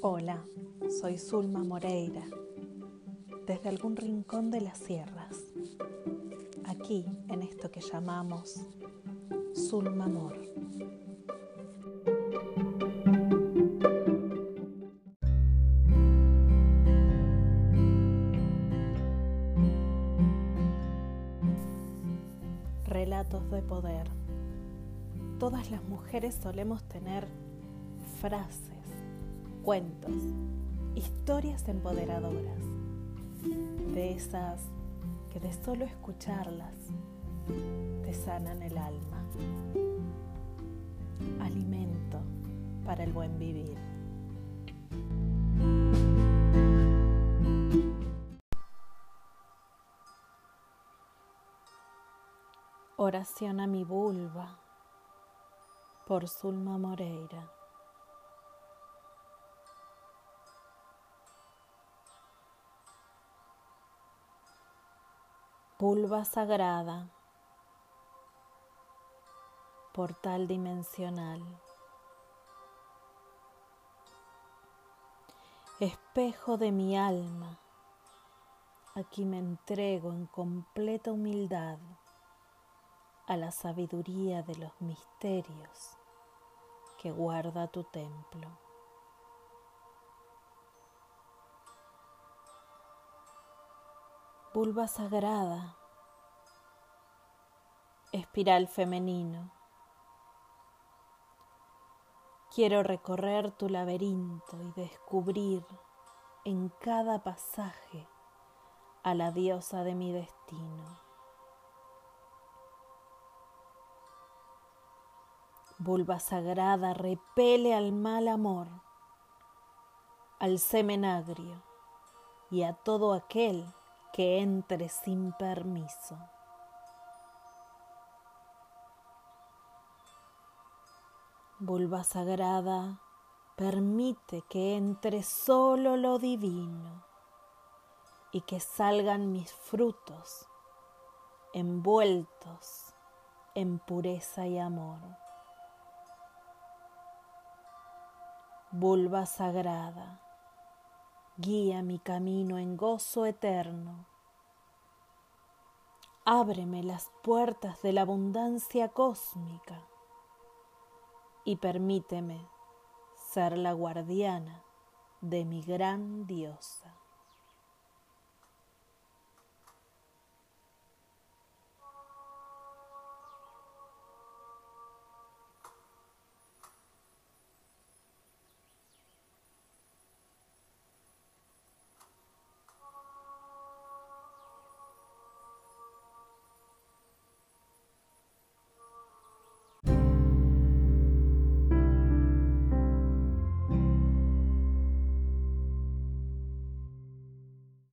Hola, soy Zulma Moreira, desde algún rincón de las sierras, aquí en esto que llamamos Zulma Amor. Relatos de poder. Todas las mujeres solemos tener frases cuentos, historias empoderadoras, de esas que de solo escucharlas te sanan el alma. Alimento para el buen vivir. Oración a mi vulva por Zulma Moreira. Pulva sagrada, portal dimensional, espejo de mi alma, aquí me entrego en completa humildad a la sabiduría de los misterios que guarda tu templo. Vulva sagrada, espiral femenino. Quiero recorrer tu laberinto y descubrir en cada pasaje a la diosa de mi destino. Vulva sagrada repele al mal amor, al semen agrio y a todo aquel que entre sin permiso. Vulva sagrada, permite que entre solo lo divino y que salgan mis frutos envueltos en pureza y amor. Vulva sagrada, guía mi camino en gozo eterno. Ábreme las puertas de la abundancia cósmica y permíteme ser la guardiana de mi gran diosa.